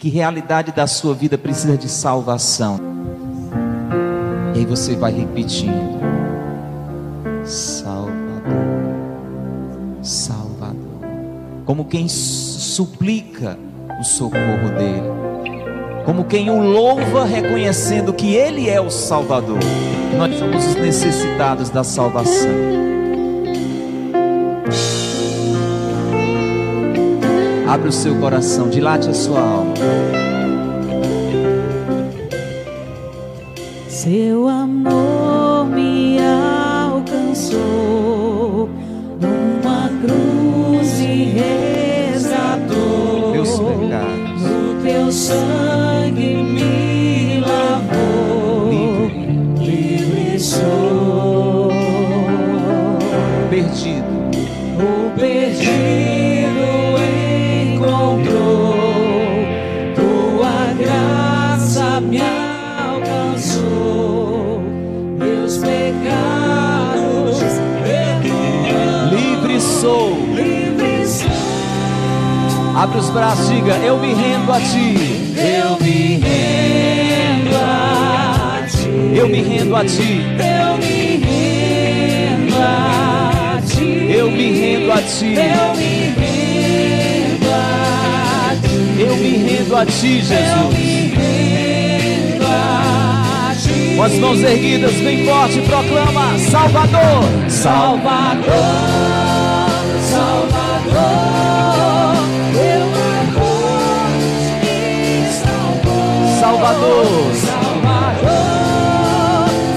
Que realidade da sua vida precisa de salvação? E aí você vai repetindo: Salvador, Salvador. Como quem suplica o socorro dele. Como quem o louva reconhecendo que ele é o Salvador. Nós somos os necessitados da salvação. Abre o seu coração, dilate a sua alma. Seu amor Abre os braços, diga: Eu me rendo a ti. eu me rendo a ti, Eu me rendo a ti. eu me rendo a ti, Eu me rendo a ti. eu me rendo a ti. Eu me rendo a ti, Jesus. Com as mãos erguidas, bem forte, proclama: Salvador, Salvador, Salvador, Salvador. Salvador,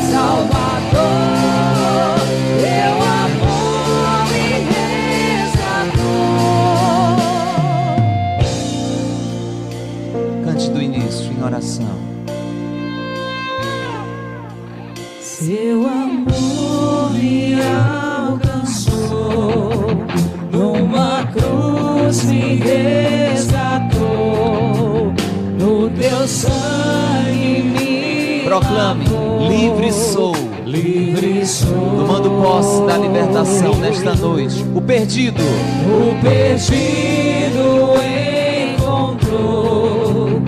Salvador, teu amor me resgatou. Cante do início em oração. Seu amor me alcançou, numa cruz me resgatou, posse da libertação nesta noite. O perdido, o perdido encontrou,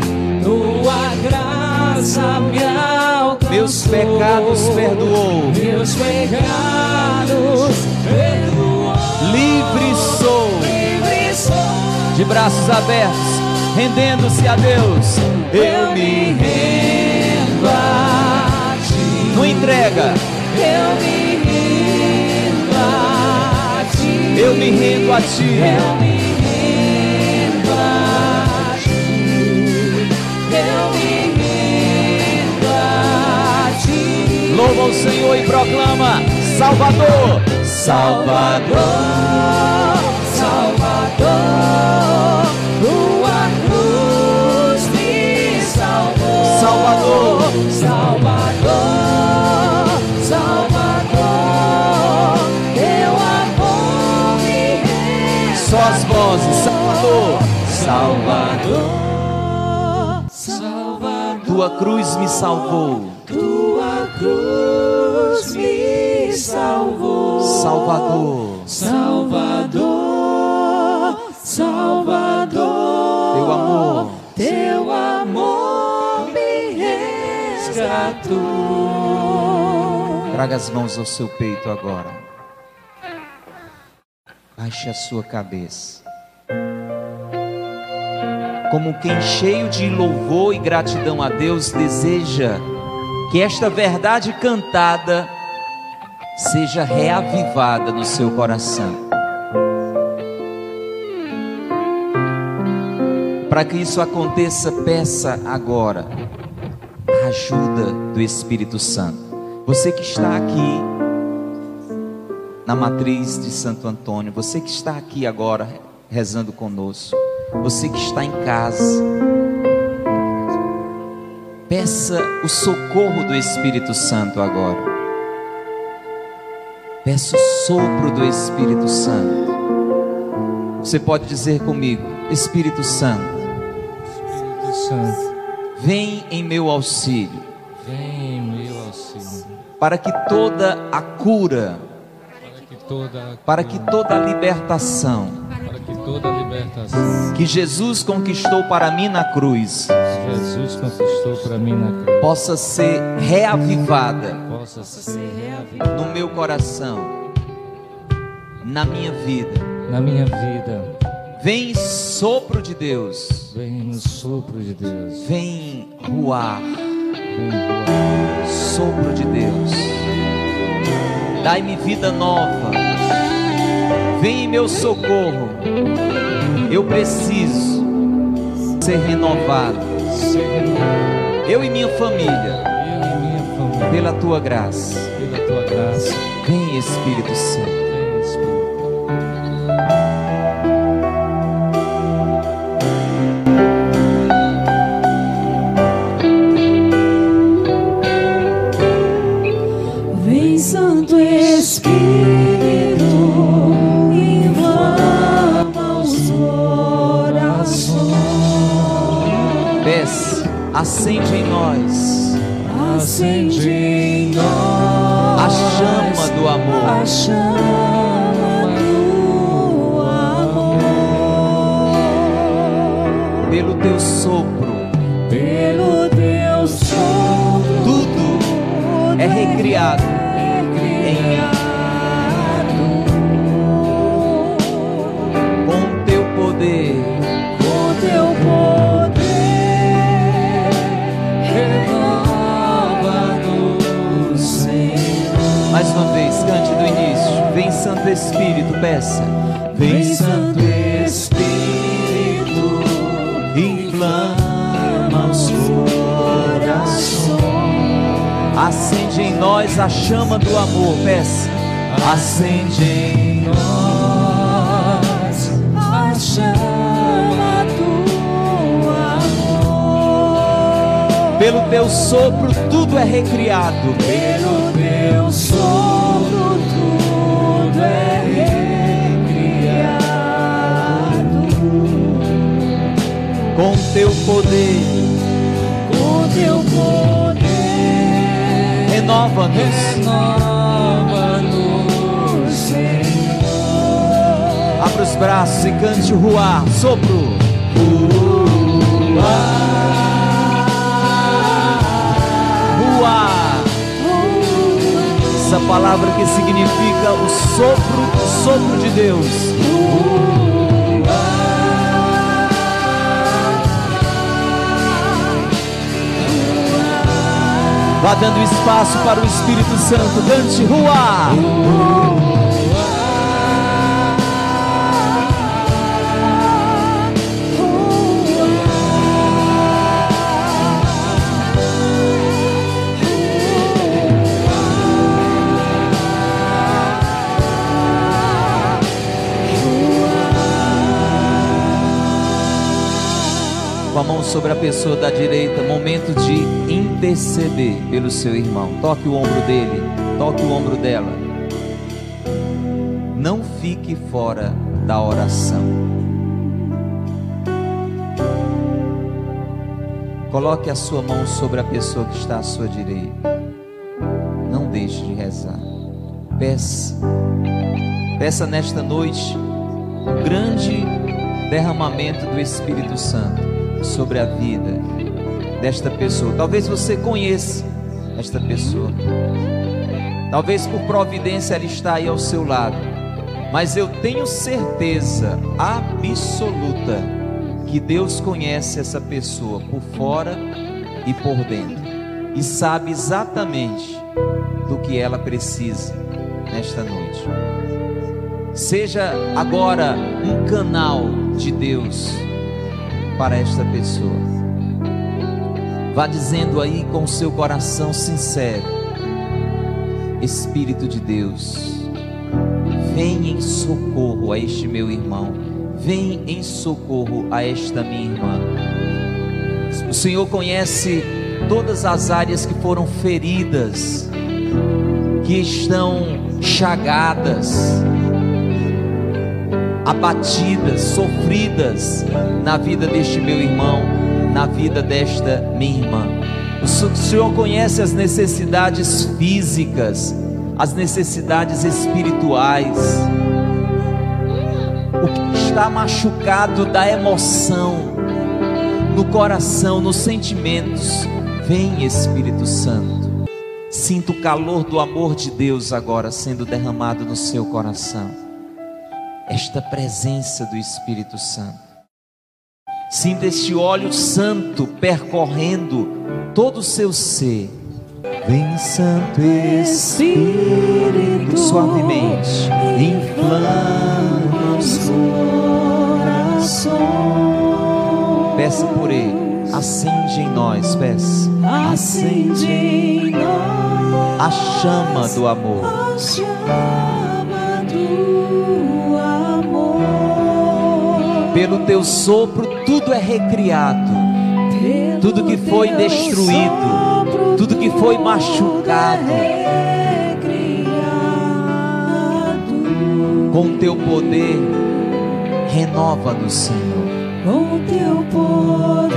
tua graça me alcançou. meus pecados perdoou. Meus pecados perdoou. Livre sou. Livre sou. De braços abertos, rendendo-se a Deus. Eu me rendo a ti. Não entrega. Eu me me rendo a ti. Eu me rendo a ti. Eu me rendo a ti. Louva o Senhor e proclama: Salvador, Salvador, Salvador, tua cruz me salvou. Salvador. Salvador, Salvador. Salvador, Salvador, Tua cruz me salvou. tua cruz me salvou. Salvador, Salvador, Salvador, teu amor. teu amor me resgatou. Traga as mãos ao seu peito agora. Baixe a sua cabeça. Como quem cheio de louvor e gratidão a Deus deseja que esta verdade cantada seja reavivada no seu coração. Para que isso aconteça, peça agora a ajuda do Espírito Santo. Você que está aqui na matriz de Santo Antônio, você que está aqui agora rezando conosco, você que está em casa, peça o socorro do Espírito Santo agora. Peça o sopro do Espírito Santo. Você pode dizer comigo, Espírito Santo, Espírito Santo, vem em meu auxílio, vem em meu auxílio, para que toda a cura, para que toda a para que toda a libertação toda a libertação que Jesus conquistou para mim na cruz Jesus conquistou para mim na cruz possa ser reavivada possa ser reavivada no meu coração, na minha vida. na minha vida. Vem sopro de Deus, Vem no sopro de Deus. vem ruar, Vem voar. sopro de Deus. Dai-me vida nova. Vem em meu socorro. Eu preciso ser renovado. Eu e minha família, e. Pela tua graça. Vem Espírito Santo. Acende em nós a chama do amor. Pelo teu sopro tudo é recriado. Pelo teu sopro tudo é recriado. Com teu poder, Com teu poder, renova-nos. renova-nos, os braços e cante o ruar, sopro. Ruar. Essa palavra que significa o sopro, o sopro de Deus. Vá dando espaço para o Espírito Santo. Cante ruar. Com a mão sobre a pessoa da direita, momento de interceder pelo seu irmão. Toque o ombro dele, toque o ombro dela. Não fique fora da oração. Coloque a sua mão sobre a pessoa que está à sua direita. Não deixe de rezar. Peça. Peça nesta noite um grande derramamento do Espírito Santo sobre a vida desta pessoa. Talvez você conheça esta pessoa. Talvez por providência ela está aí ao seu lado. Mas eu tenho certeza absoluta que Deus conhece essa pessoa por fora e por dentro e sabe exatamente do que ela precisa nesta noite. Seja agora um canal de Deus para esta pessoa. Vá dizendo aí com seu coração sincero: Espírito de Deus, vem em socorro a este meu irmão, vem em socorro a esta minha irmã. O Senhor conhece todas as áreas que foram feridas, que estão chagadas, abatidas, sofridas na vida deste meu irmão, na vida desta minha irmã. O Senhor conhece as necessidades físicas, as necessidades espirituais. o que está machucado da emoção, no coração, nos sentimentos. Vem, Espírito Santo. Sinta o calor do amor de Deus agora sendo derramado no seu coração. Esta presença do Espírito Santo. Sinta este óleo santo percorrendo todo o seu ser. Vem, Santo Espírito, suavemente, inflama os corações. Peça por ele. Acende em nós, peça. Acende em nós a chama do amor. a chama do amor. Pelo teu sopro, tudo é recriado. Tudo que foi destruído, tudo que foi machucado. Com teu poder, renova-nos, Senhor. Com teu poder,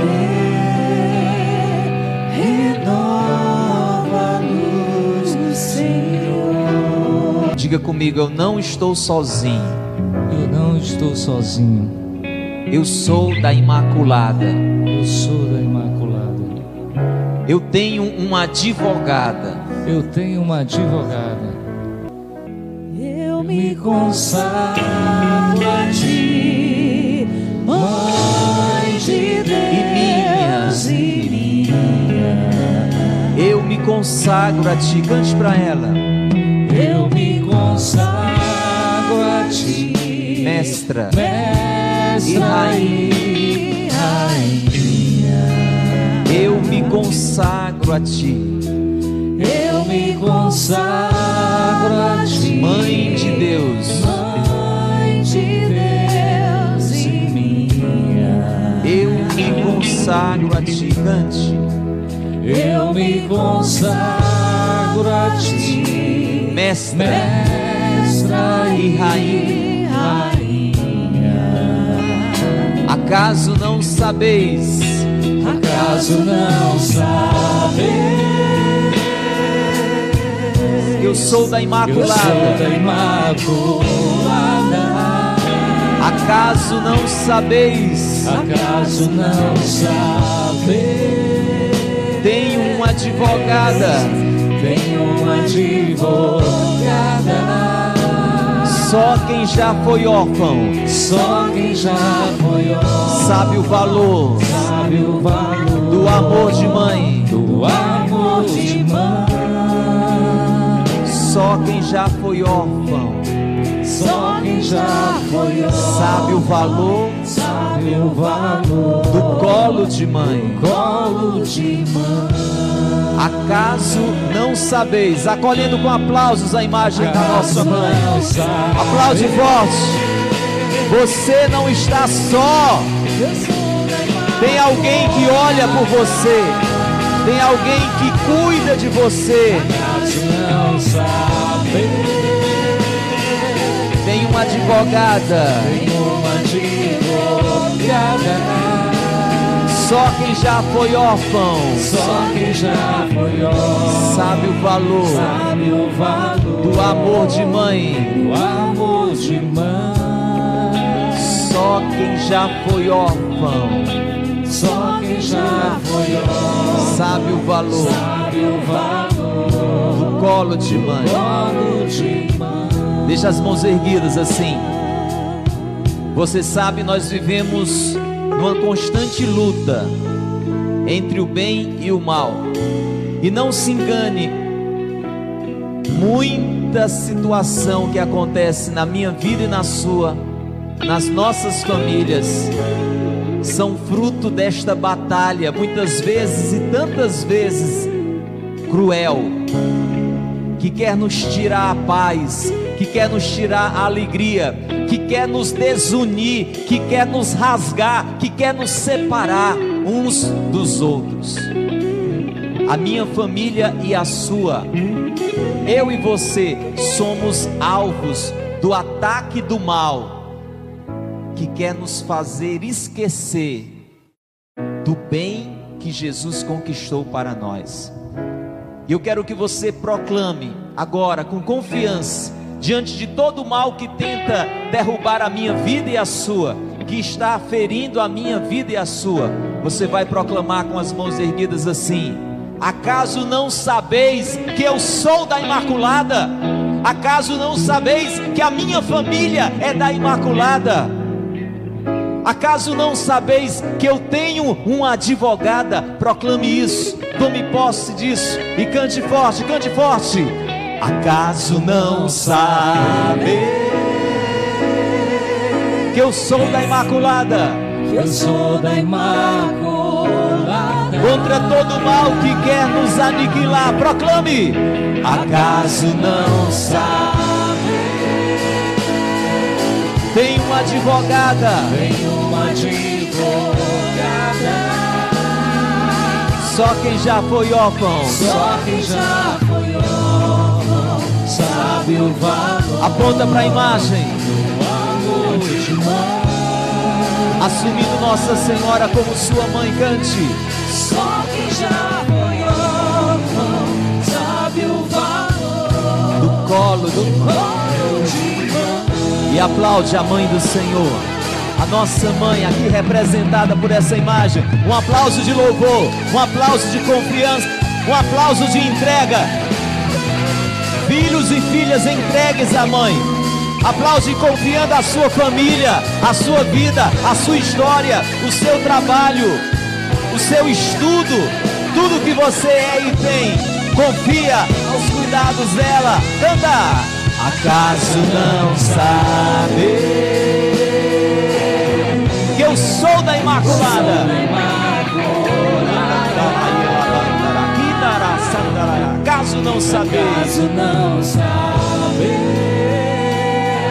renova-nos, Senhor. Diga comigo, eu não estou sozinho. Eu não estou sozinho. Eu sou da Imaculada. Eu sou da Imaculada. Eu tenho uma advogada. Eu tenho uma advogada. Eu me consagro a ti, Mãe de Deus minha. e minha. Eu me consagro a ti. Cante para ela. Eu me consagro a ti, Mestra Mestra rainha. e rainha. Eu me consagro a ti. Eu me consagro a ti, Mãe de Deus. Mãe de Deus e minha. Eu me consagro a ti. Cante. Eu me consagro a ti, Mestra Mestra e rainha. Acaso não sabeis Acaso não sabes que eu sou da Eu sou Imaculada? da Imaculada. Acaso não sabeis? Acaso não sabe? Tenho uma advogada, Tenho uma advogada. Só quem já foi órfão Só quem já foi órfão sabe o valor sabe o valor do amor de mãe. do amor de mãe. Só quem já foi órfão Só quem já foi órfão sabe o valor sabe o valor do colo de mãe. colo de mãe. Acaso não sabeis? Acolhendo com aplausos a imagem da nossa mãe. Aplaude forte. Você não está só. Tem alguém que olha por você. Tem alguém que cuida de você. Acaso não. Tem uma advogada. Só quem já foi órfão Só quem já foi órfão sabe o valor sabe o valor do amor de mãe. do amor de mãe. Só quem já foi órfão Só quem já foi órfão sabe o valor sabe o valor do colo de mãe. colo de mãe. Deixa as mãos erguidas assim. Você sabe, nós vivemos numa constante luta entre o bem e o mal. E não se engane, muita situação que acontece na minha vida e na sua, nas nossas famílias, são fruto desta batalha, muitas vezes e tantas vezes cruel, que quer nos tirar a paz, que quer nos tirar a alegria, que quer nos desunir, que quer nos rasgar, que quer nos separar uns dos outros. A minha família e a sua, eu e você somos alvos do ataque do mal, que quer nos fazer esquecer do bem que Jesus conquistou para nós. E eu quero que você proclame agora, com confiança, diante de todo o mal que tenta derrubar a minha vida e a sua, que está ferindo a minha vida e a sua, você vai proclamar com as mãos erguidas assim: Acaso não sabeis que eu sou da Imaculada? Acaso não sabeis que a minha família é da Imaculada? Acaso não sabeis que eu tenho uma advogada? Proclame isso, tome posse disso e cante forte, cante forte. Acaso não sabeis que eu sou da Imaculada? Que eu sou da Imaculada. Contra todo mal que quer nos aniquilar, proclame. Acaso não sabe? Tem uma advogada. Tem uma advogada. Só quem já foi órfão. Só quem já foi órfão sabe valor Aponta para a imagem. amor. Assumindo Nossa Senhora como sua mãe, cante. Só quem já foi órfão sabe o valor Do colo, do colo de mãe. E aplaude a mãe do Senhor. A nossa mãe aqui representada por essa imagem. Um aplauso de louvor, um aplauso de confiança, um aplauso de entrega. Filhos e filhas entregues à mãe. Aplaude confiando a sua família, a sua vida, a sua história, o seu trabalho, o seu estudo, tudo que você é e tem. Confia aos cuidados dela. Canta! Acaso não sabe que eu sou da Imaculada? Acaso não saber,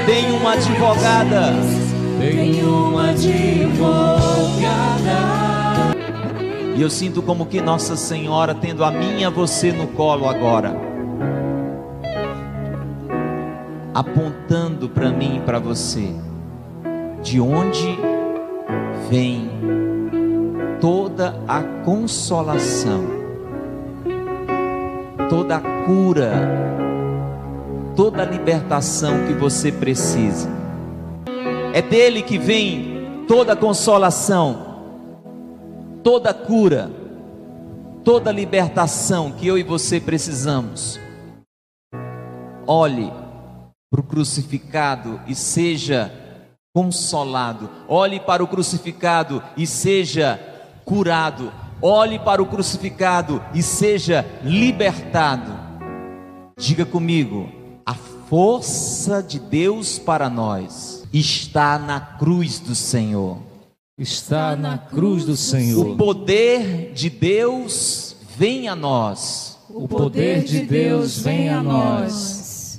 tem uma advogada. tem uma advogada. E eu sinto como que Nossa Senhora tendo a mim e a você no colo agora, apontando para mim e para você, de onde vem toda a consolação, toda a cura, toda a libertação que você precisa. É dele que vem toda a consolação toda cura, toda libertação que eu e você precisamos. Olhe para o crucificado e seja consolado. Olhe para o crucificado e seja curado. Olhe para o crucificado e seja libertado. Diga comigo: a força de Deus para nós está na cruz do Senhor. Está na cruz do O Senhor. poder de Deus vem a nós O poder de Deus vem a nós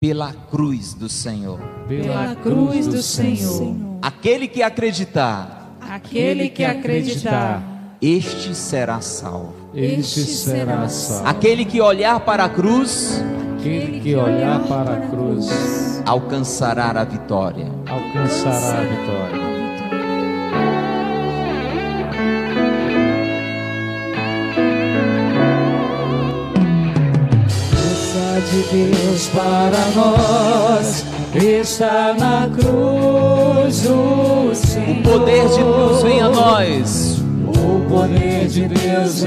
pela cruz do Senhor. pela cruz do Senhor. Aquele que acreditar, Aquele que acreditar, este será salvo. Este será salvo. Aquele que olhar para a cruz, Aquele que olhar para a cruz alcançará a vitória. alcançará a vitória. De Deus para nós está na cruz do Senhor. O poder de Deus vem a nós O poder de Deus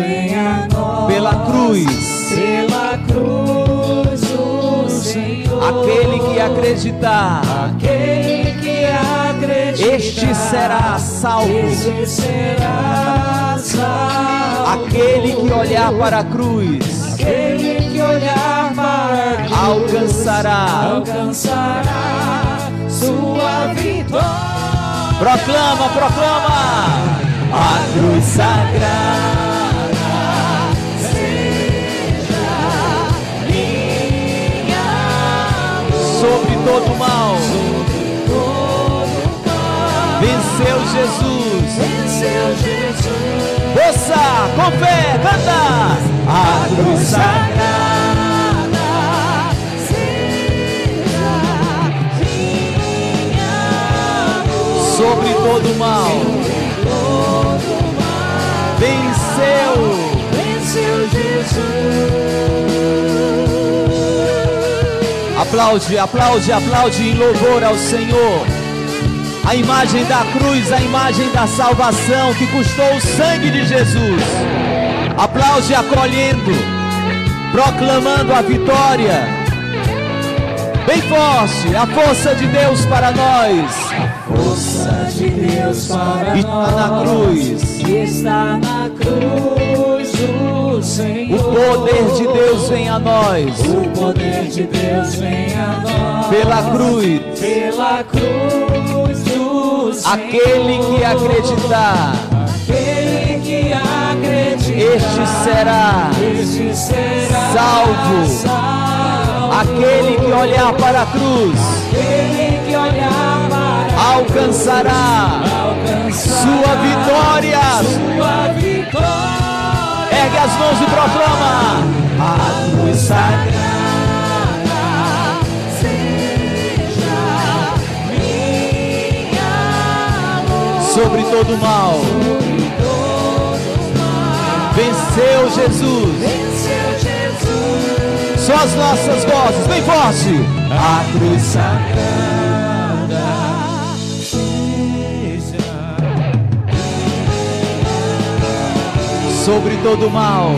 nós pela cruz. pela cruz do Senhor. Aquele que acreditar, Aquele que acredita, este será salvo. este será salvo. Aquele que olhar para a cruz, Aquele que olhar para a cruz, alcançará. alcançará sua vitória. Proclama, proclama. A cruz sagrada sobre todo mal. Venceu Jesus. Venceu Jesus. Força, com fé, canta. A cruz sagrada sobre todo mal. Venceu Jesus. Aplaude, aplaude, aplaude em louvor ao Senhor. A imagem da cruz, a imagem da salvação que custou o sangue de Jesus. Aplaude acolhendo, proclamando a vitória. Bem forte, a força de Deus para nós. Força de Deus para Está nós. na cruz. Está na cruz Senhor. O poder de Deus vem a nós. O poder de Deus vem a nós. Pela cruz. Pela cruz do Senhor. Aquele que acreditar, Aquele que acredita. este será. Este será salvo. salvo. Aquele que olhar para a cruz Aquele que olhar para alcançará alcançar sua vitória. sua vitória. Ergue as mãos e proclama: A cruz sagrada. Sobre todo mal. Venceu Jesus. Venceu Jesus. Só as nossas vozes, bem forte. A cruz sagrada. Sobre todo mal.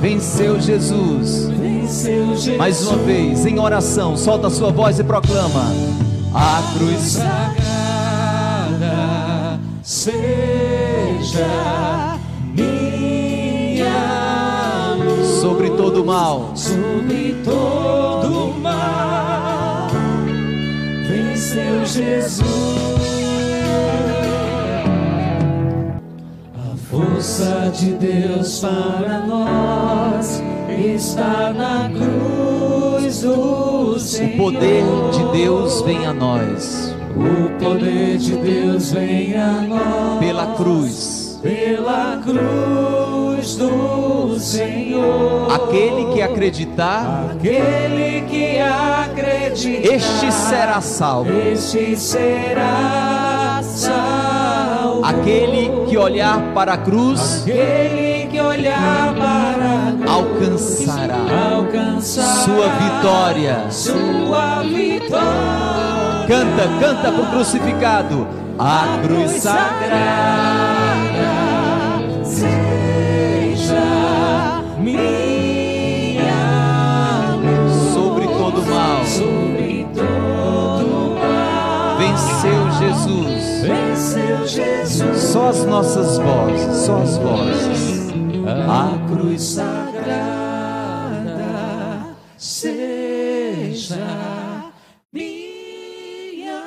Venceu Jesus. Mais uma vez, em oração, solta a sua voz e proclama: A cruz sagrada seja minha luz sobre todo mal. sobre todo mal. Venceu Jesus. Força de Deus para nós está na cruz do Senhor. O poder de Deus vem a nós O poder de Deus vem a nós pela cruz. pela cruz do Senhor. Aquele que acreditar, Aquele que acredita, este será salvo. este será salvo. Aquele que olhar para a cruz Aquele que olhar para alcançará alcançar sua vitória. sua vitória. Canta, canta pro crucificado. A cruz sagrada. Só as nossas vozes, só as vozes. A cruz sagrada seja minha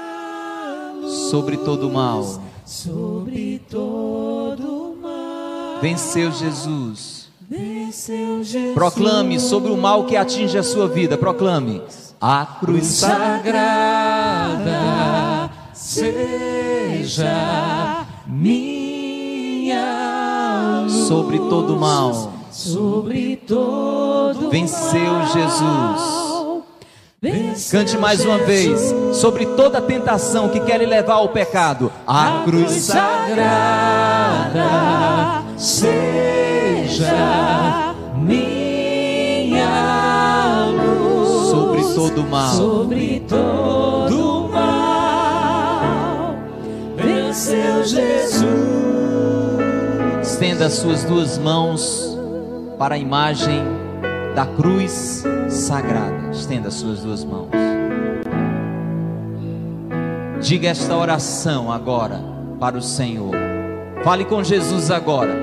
luz sobre todo mal. sobre todo mal. Venceu Jesus. Venceu Jesus. Proclame sobre o mal que atinge a sua vida. Proclame. A cruz sagrada. sagrada seja minha luz Sobre todo mal. sobre todo Venceu Jesus. Venceu Cante mais uma vez. Sobre toda tentação que quer lhe levar ao pecado. A cruz sagrada. sagrada seja minha luz Sobre todo mal. sobre todo Venceu Jesus. Estenda as suas duas mãos para a imagem da cruz sagrada. Estenda as suas duas mãos. Diga esta oração agora para o Senhor. Fale com Jesus agora.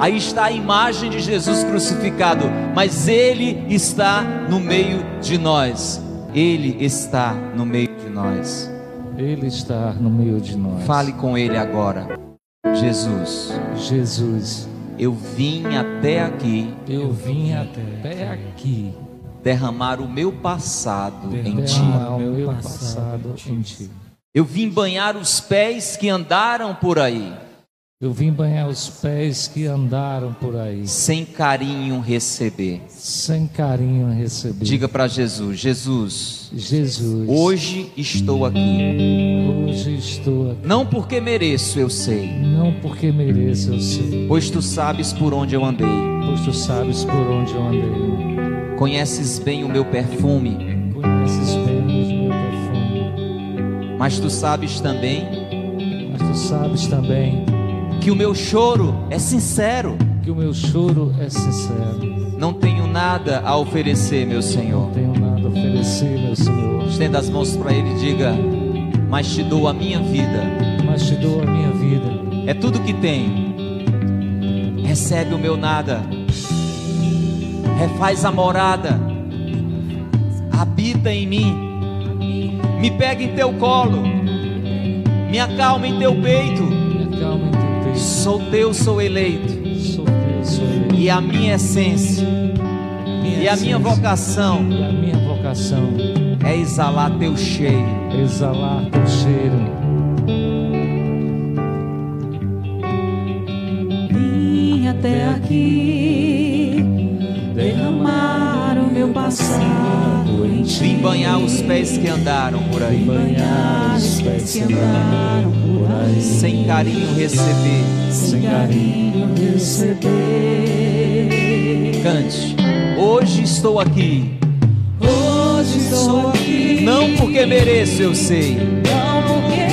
Aí está a imagem de Jesus crucificado, mas Ele está no meio de nós. Ele está no meio de nós. Ele está no meio de nós. Fale com Ele agora. Jesus, Jesus, eu vim até aqui eu vim até aqui derramar o meu passado em ti. derramar o meu passado em ti. Eu vim banhar os pés que andaram por aí, Eu vim banhar os pés que andaram por aí, sem carinho receber. sem carinho receber. Diga para Jesus: Jesus, Jesus, hoje estou aqui. hoje estou aqui, Não porque mereço, eu sei, não porque mereço, eu sei, pois tu sabes por onde eu andei. pois tu sabes por onde eu andei. Conheces bem o meu perfume, Conheces bem o meu perfume. mas tu sabes também Mas tu sabes também que o meu choro é sincero. que o meu choro é sincero. Não tenho nada a oferecer, meu Senhor. Não tenho nada a oferecer, meu Senhor. Estenda as mãos para Ele e diga: Mas te dou a minha vida, Mas te dou a minha vida. é tudo que tenho. Recebe o meu nada, refaz a morada, habita em mim, me pega em teu colo, me acalma em teu peito. Me acalma em Sou teu, sou eleito, Sou teu, sou eu. e a minha essência. Minha e a minha essência. vocação. E a minha vocação. É exalar teu cheiro. é exalar teu cheiro. Vim até aqui passado em ti. Vim banhar os pés que andaram por aí, banhar os pés que andaram por aí. sem carinho receber. Sem carinho receber. Cante. Hoje estou aqui, Hoje estou aqui. não porque mereço, eu sei, Não porque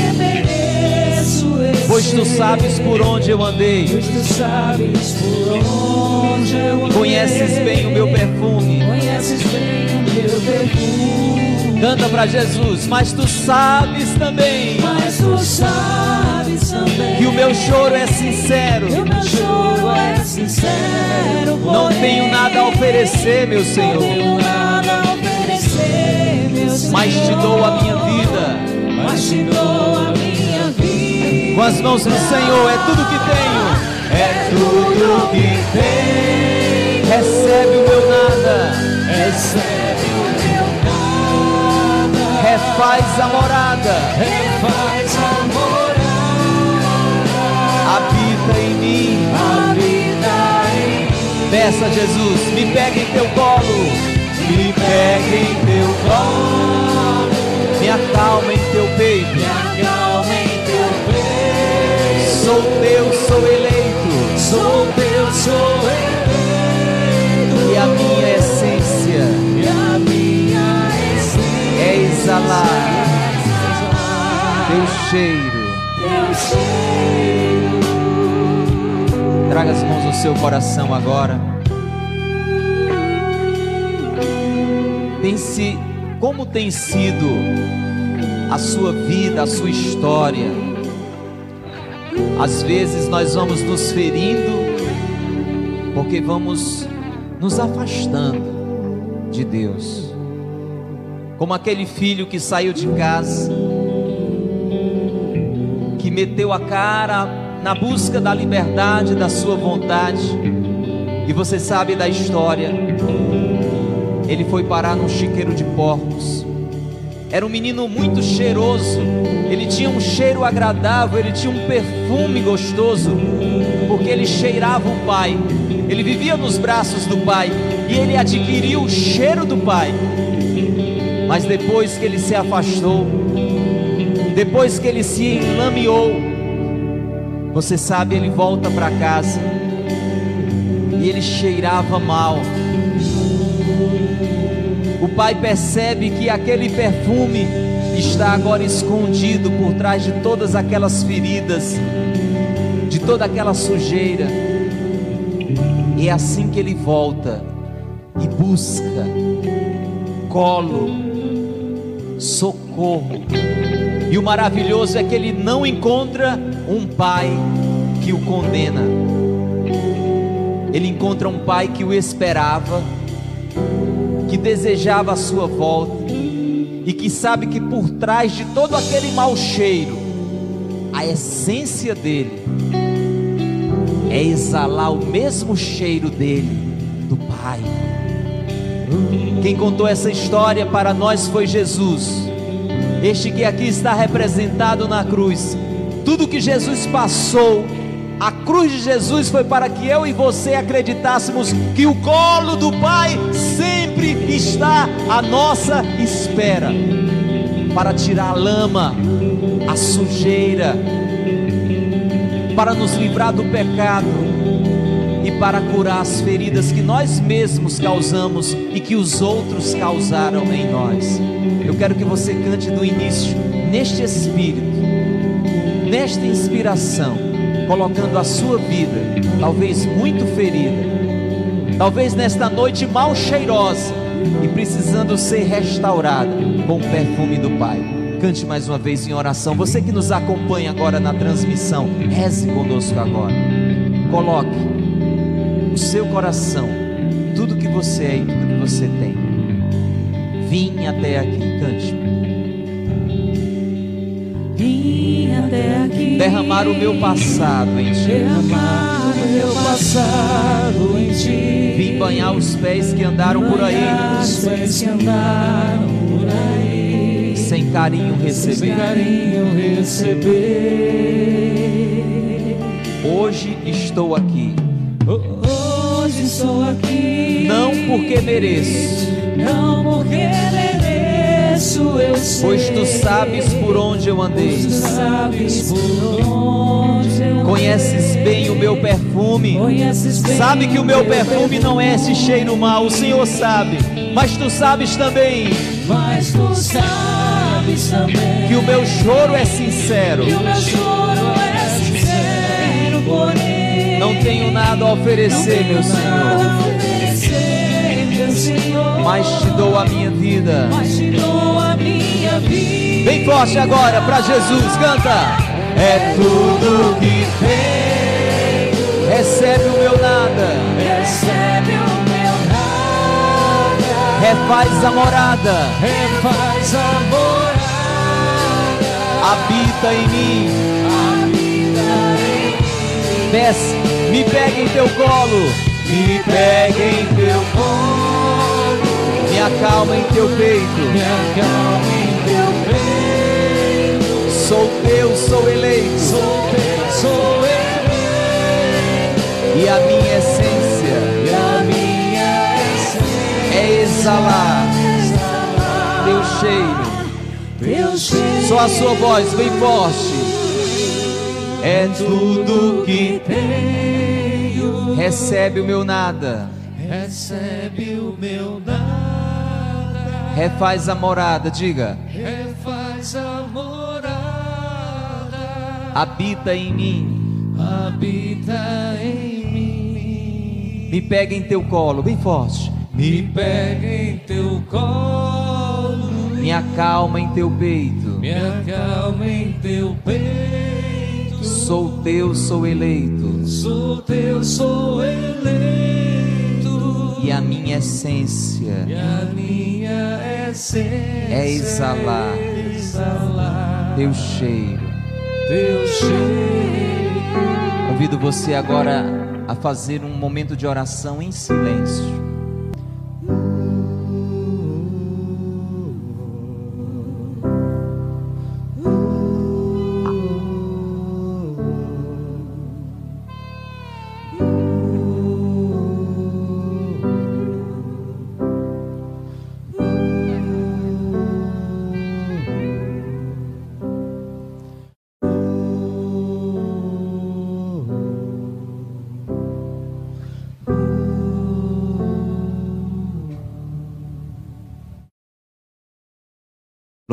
pois tu sabes por onde eu andei. Pois tu sabes por onde eu andei. Conheces bem o meu perfume. Conheces bem o meu perfume. Canta para Jesus, mas tu sabes também Mas tu sabes também que o meu choro é sincero. que o meu choro é sincero. Não porém, tenho nada a oferecer, meu Não Senhor, tenho nada a oferecer, meu Senhor. mas te dou a minha vida. Mas te dou a minha vida. Com as mãos do Senhor, é tudo que tenho. É tudo que tenho. Recebe o meu nada. Recebe o meu nada. Refaz a morada. Refaz a morada. Habita em mim. Habita em mim. Peça a Jesus, me pega em teu colo. Me pega em teu colo. Me acalma em teu peito. Sou teu, sou eleito. Sou teu, sou eleito. E a minha essência E a minha essência é exalar teu cheiro. teu cheiro. Traga as mãos ao seu coração agora. Pense como tem sido a sua vida, a sua história. Às vezes nós vamos nos ferindo porque vamos nos afastando de Deus. Como aquele filho que saiu de casa, que meteu a cara na busca da liberdade, da sua vontade. E você sabe da história. Ele foi parar num chiqueiro de porcos. Era um menino muito cheiroso. Ele tinha um cheiro agradável, ele tinha um perfume gostoso, porque ele cheirava o pai. Ele vivia nos braços do pai e ele adquiriu o cheiro do pai. Mas depois que ele se afastou, depois que ele se enlameou, você sabe, ele volta para casa e ele cheirava mal. O pai percebe que aquele perfume está agora escondido por trás de todas aquelas feridas, de toda aquela sujeira. E é assim que ele volta e busca colo, socorro. E o maravilhoso é que ele não encontra um pai que o condena. Ele encontra um pai que o esperava, que desejava a sua volta e que sabe que por trás de todo aquele mau cheiro, a essência dele é exalar o mesmo cheiro dele, do Pai. Quem contou essa história para nós foi Jesus. Este que aqui está representado na cruz. Tudo que Jesus passou, a cruz de Jesus foi para que eu e você acreditássemos que o colo do Pai sempre está à nossa espera para tirar a lama, a sujeira, para nos livrar do pecado e para curar as feridas que nós mesmos causamos e que os outros causaram em nós. Eu quero que você cante do início, neste espírito, nesta inspiração, colocando a sua vida, talvez muito ferida, talvez nesta noite mal cheirosa e precisando ser restaurada com o perfume do Pai. Cante mais uma vez em oração. Você que nos acompanha agora na transmissão, reze conosco agora. Coloque o seu coração, tudo que você é e tudo que você tem. Vim até aqui, cante. Até aqui. Derramar o meu passado em ti. Derramar o meu passado em ti. Vim banhar os pés que andaram por aí. Os pés que andaram por aí. Sem carinho Sem receber. carinho receber. Hoje estou aqui. Hoje estou aqui. Não porque mereço, Não porque mereço, eu sei. pois tu sabes por onde eu andei. Tu sabes por onde eu Conheces bem o meu perfume. Sabe que o meu perfume não é esse cheiro mal, o Senhor sabe. Mas tu sabes também Mas tu sabes também que o meu choro é sincero. que o meu choro é sincero, porém Não tenho nada a oferecer, meu Senhor. Mas te dou a minha vida. Mas te dou a minha vida. Bem forte agora para Jesus, canta. É tudo que tenho. Recebe o meu nada. Recebe o meu nada. Refaz a morada. Refaz a morada. Habita em mim. Habita em mim. Desce, me pega em teu colo. Me pega em teu colo. Me acalma em teu peito. Me acalma em teu peito. Sou teu, sou eleito. Sou teu, sou eleito. E a minha essência E a minha essência é exalar exalar teu cheiro. teu cheiro. Só a sua voz bem forte. É tudo que tenho. recebe o meu nada. Recebe o meu nada. Refaz a morada, diga. Habita em mim. Habita em mim. Me pega em teu colo, bem forte. Me pega em teu colo. Me acalma em teu peito. Me acalma em teu peito. Sou teu, sou eleito. Sou teu, sou eleito. E a minha essência E a minha essência É exalar. é exalar teu cheiro. Teu cheiro. Convido você agora a fazer um momento de oração em silêncio.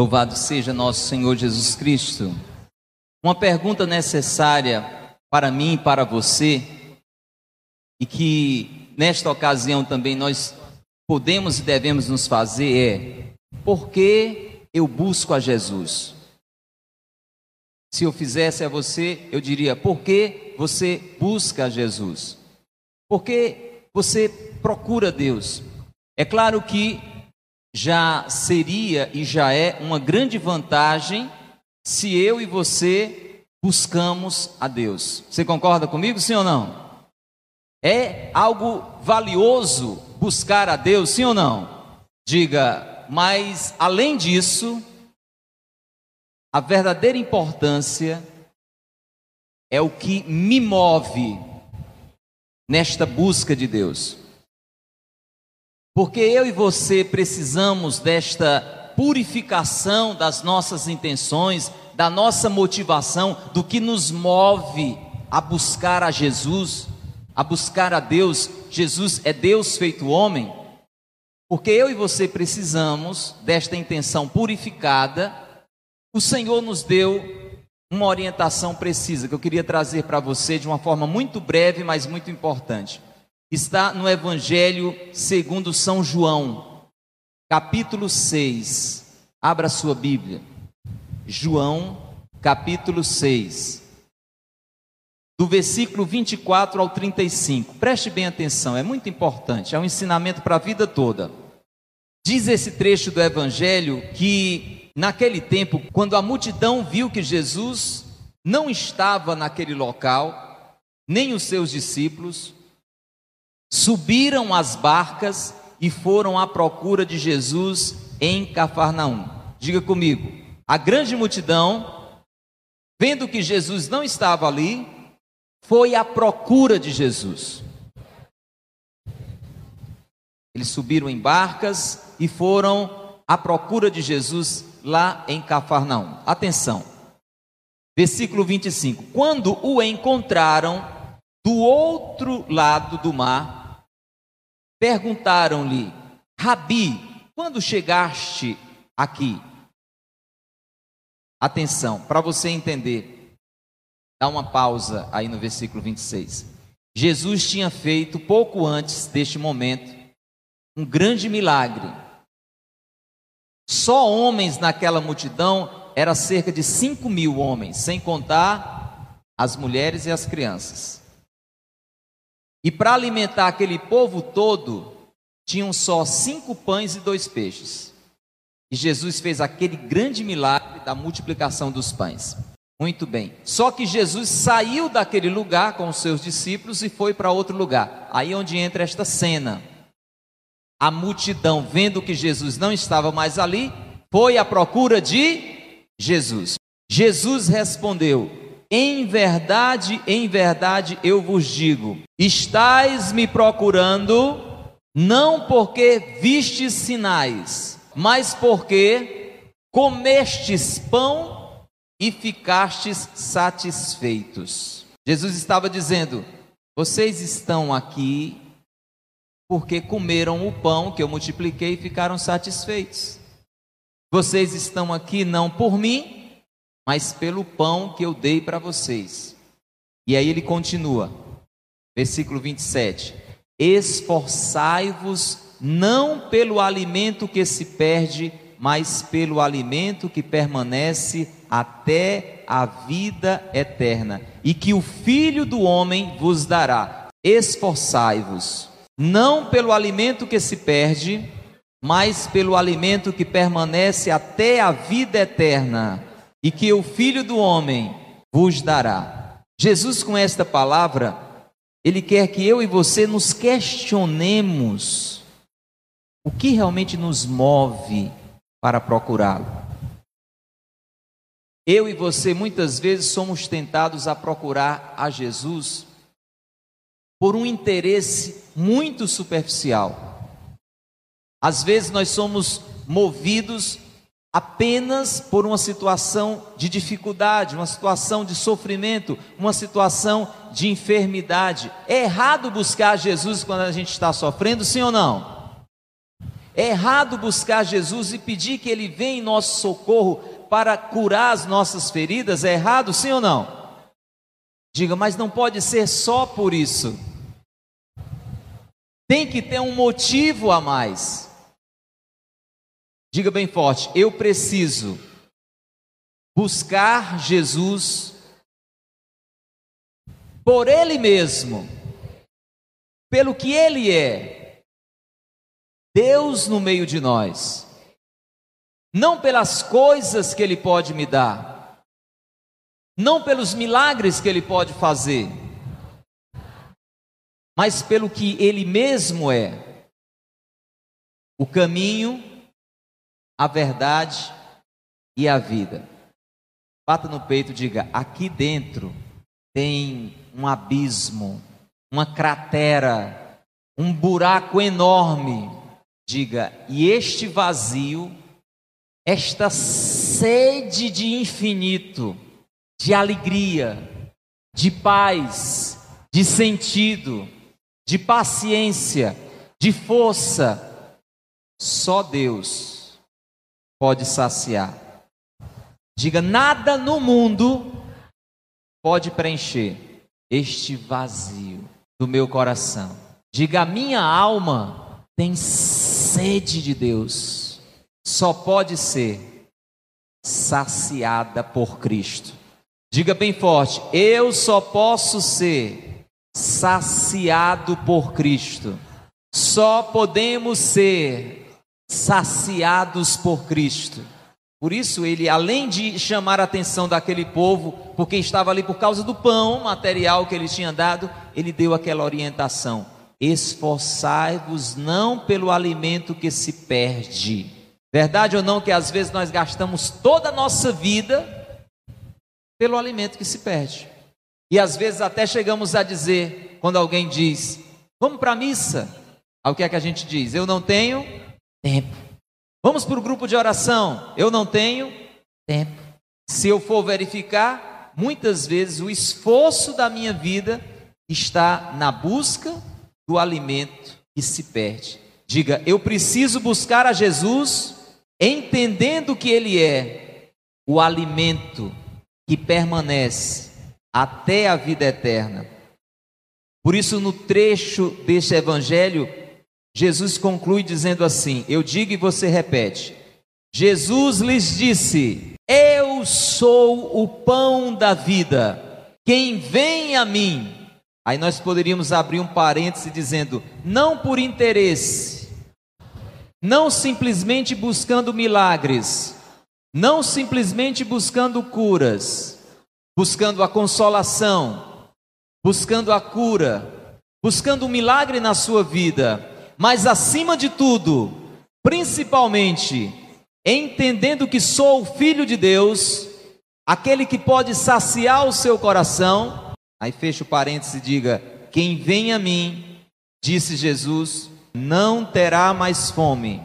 Louvado seja nosso Senhor Jesus Cristo. Uma pergunta necessária para mim e para você, e que nesta ocasião também nós podemos e devemos nos fazer é: por que eu busco a Jesus? Se eu fizesse a você, eu diria: por que você busca a Jesus? Por que você procura Deus? É claro que já seria e já é uma grande vantagem se eu e você buscamos a Deus. Você concorda comigo, sim ou não? É algo valioso buscar a Deus, sim ou não? Diga, mas além disso, a verdadeira importância é o que me move nesta busca de Deus. Porque eu e você precisamos desta purificação das nossas intenções, da nossa motivação, do que nos move a buscar a Jesus. a buscar a Deus, Jesus é Deus feito homem, porque eu e você precisamos desta intenção purificada. O Senhor nos deu uma orientação precisa que eu queria trazer para você de uma forma muito breve, mas muito importante. Está no Evangelho segundo São João, capítulo 6. Abra sua Bíblia. João, capítulo 6. Do versículo 24 ao 35. Preste bem atenção, é muito importante, é um ensinamento para a vida toda. Diz esse trecho do Evangelho que Naquele tempo, quando a multidão viu que Jesus não estava naquele local, nem os seus discípulos, subiram as barcas e foram à procura de Jesus em Cafarnaum. Diga comigo, a grande multidão, vendo que Jesus não estava ali, foi à procura de Jesus. Eles subiram em barcas e foram à procura de Jesus lá em Cafarnaum. Atenção. Versículo 25. Quando o encontraram do outro lado do mar, perguntaram-lhe: Rabi, quando chegaste aqui? Atenção, para você entender, dá uma pausa aí no versículo 26. Jesus tinha feito pouco antes deste momento um grande milagre só homens naquela multidão era cerca de 5 mil homens, sem contar as mulheres e as crianças. E para alimentar aquele povo todo, tinham só cinco pães e dois peixes. E Jesus fez aquele grande milagre da multiplicação dos pães. Muito bem. Só que Jesus saiu daquele lugar com os seus discípulos e foi para outro lugar. Aí é onde entra esta cena a multidão, vendo que Jesus não estava mais ali, foi à procura de Jesus. Jesus respondeu: Em verdade, em verdade eu vos digo: estáis me procurando, não porque vistes sinais, mas porque comestes pão e ficastes satisfeitos. Jesus estava dizendo: Vocês estão aqui porque comeram o pão que eu multipliquei e ficaram satisfeitos. Vocês estão aqui não por mim, mas pelo pão que eu dei para vocês. E aí ele continua, versículo 27. Esforçai-vos não pelo alimento que se perde, mas pelo alimento que permanece até a vida eterna, e que o Filho do Homem vos dará. Esforçai-vos não pelo alimento que se perde, mas pelo alimento que permanece até a vida eterna, e que o Filho do Homem vos dará. Jesus, com esta palavra, ele quer que eu e você nos questionemos o que realmente nos move para procurá-lo. Eu e você muitas vezes somos tentados a procurar a Jesus por um interesse muito superficial. Às vezes nós somos movidos apenas por uma situação de dificuldade, uma situação de sofrimento, uma situação de enfermidade. É errado buscar Jesus quando a gente está sofrendo, sim ou não? É errado buscar Jesus e pedir que Ele venha em nosso socorro para curar as nossas feridas? É errado, sim ou não? Diga, mas não pode ser só por isso. Tem que ter um motivo a mais. Diga bem forte: eu preciso buscar Jesus por Ele mesmo, pelo que Ele é, Deus no meio de nós, não pelas coisas que Ele pode me dar, não pelos milagres que Ele pode fazer mas pelo que Ele mesmo é o caminho, a verdade e a vida. Bata no peito e diga: aqui dentro tem um abismo, uma cratera, um buraco enorme. Diga, e este vazio, esta sede de infinito, de alegria, de paz, de sentido, de paciência, de força, só Deus pode saciar. Diga: nada no mundo pode preencher este vazio do meu coração. Diga: minha alma tem sede de Deus, só pode ser saciada por Cristo. Diga bem forte: eu só posso ser saciado por Cristo. Só podemos ser saciados por Cristo. Por isso, ele, além de chamar a atenção daquele povo, porque estava ali por causa do pão material que ele tinha dado, ele deu aquela orientação: esforçai-vos não pelo alimento que se perde. Verdade ou não que às vezes nós gastamos toda a nossa vida pelo alimento que se perde. E às vezes até chegamos a dizer, quando alguém diz, vamos para a missa, ao que é que a gente diz? Eu não tenho tempo. Vamos para o grupo de oração. Eu não tenho tempo. Se eu for verificar, muitas vezes o esforço da minha vida está na busca do alimento que se perde. Diga, eu preciso buscar a Jesus, entendendo que Ele é o alimento que permanece até a vida eterna. Por isso, no trecho deste evangelho, Jesus conclui dizendo assim: Eu digo e você repete. Jesus lhes disse: Eu sou o pão da vida. Quem vem a mim. Aí nós poderíamos abrir um parêntese dizendo: não por interesse, não simplesmente buscando milagres, não simplesmente buscando curas, buscando a consolação, buscando a cura, buscando um milagre na sua vida, mas acima de tudo, principalmente, entendendo que sou o filho de Deus, aquele que pode saciar o seu coração. Aí fecha o parênteses e diga: Quem vem a mim, disse Jesus, não terá mais fome,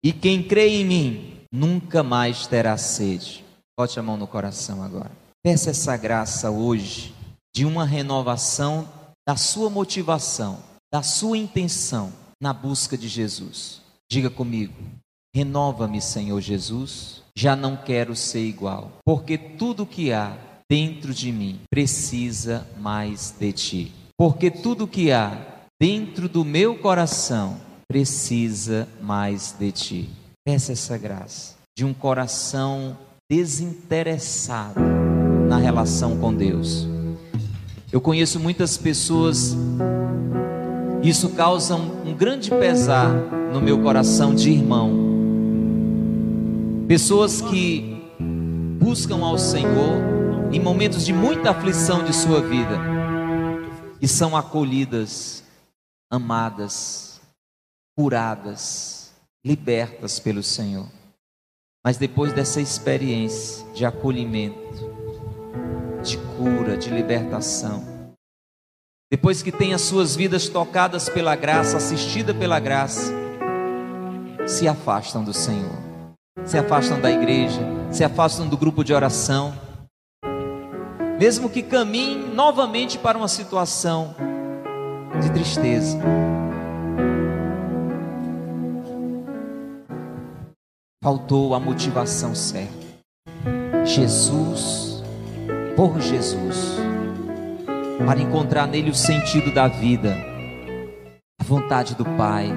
e quem crê em mim, nunca mais terá sede. Bote a mão no coração agora. Peça essa graça hoje de uma renovação da sua motivação, da sua intenção na busca de Jesus. Diga comigo: renova-me, Senhor Jesus. Já não quero ser igual, porque tudo que há dentro de mim precisa mais de ti. Porque tudo que há dentro do meu coração precisa mais de ti. Peça essa graça de um coração desinteressado na relação com Deus. Eu conheço muitas pessoas isso causa um, um grande pesar no meu coração de irmão. Pessoas que buscam ao Senhor em momentos de muita aflição de sua vida e são acolhidas, amadas, curadas, libertas pelo Senhor. Mas depois dessa experiência de acolhimento, de cura, de libertação, depois que tem as suas vidas tocadas pela graça, assistida pela graça, se afastam do Senhor, se afastam da igreja, se afastam do grupo de oração, mesmo que caminhem novamente para uma situação de tristeza. Faltou a motivação certa. Jesus, por Jesus para encontrar nele o sentido da vida, a vontade do Pai,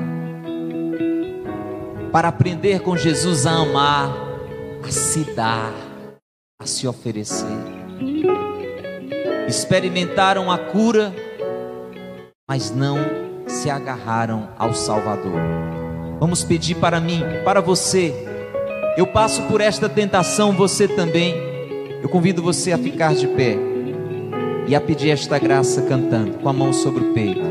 para aprender com Jesus a amar, a se dar, a se oferecer. Experimentaram a cura, mas não se agarraram ao Salvador. Vamos pedir para mim, para você. Eu passo por esta tentação, você também. Eu convido você a ficar de pé e a pedir esta graça cantando, com a mão sobre o peito.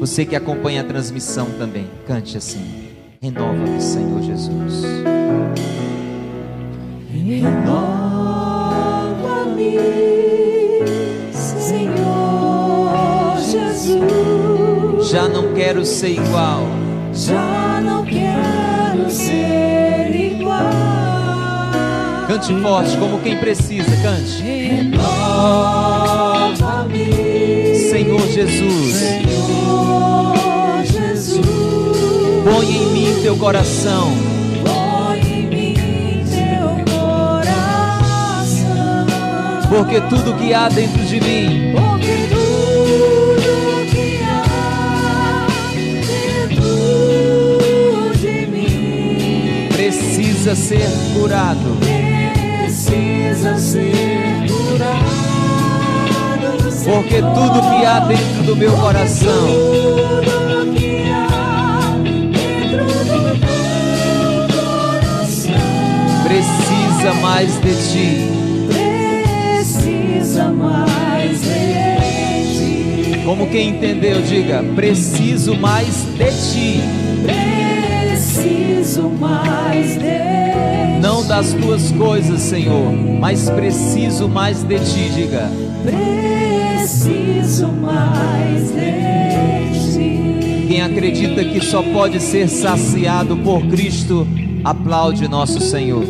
Você que acompanha a transmissão também, cante assim: Renova-me, Senhor Jesus. Renova-me, Senhor Jesus. Já não quero ser igual. Já não quero Cante forte, como quem precisa, cante. Renova-me, Senhor Jesus, Senhor Jesus, põe em mim teu coração. põe em mim teu coração. Porque tudo que há dentro de mim Porque tudo que há dentro de mim precisa ser curado. Porque tudo que há dentro do meu coração Tudo que há dentro do meu coração precisa mais de ti. precisa mais de ti. Como quem entendeu, diga: preciso mais de ti. Preciso mais de ti. Das tuas coisas, Senhor, mas preciso mais de ti, diga. Preciso mais de ti. Quem acredita que só pode ser saciado por Cristo, aplaude nosso Senhor.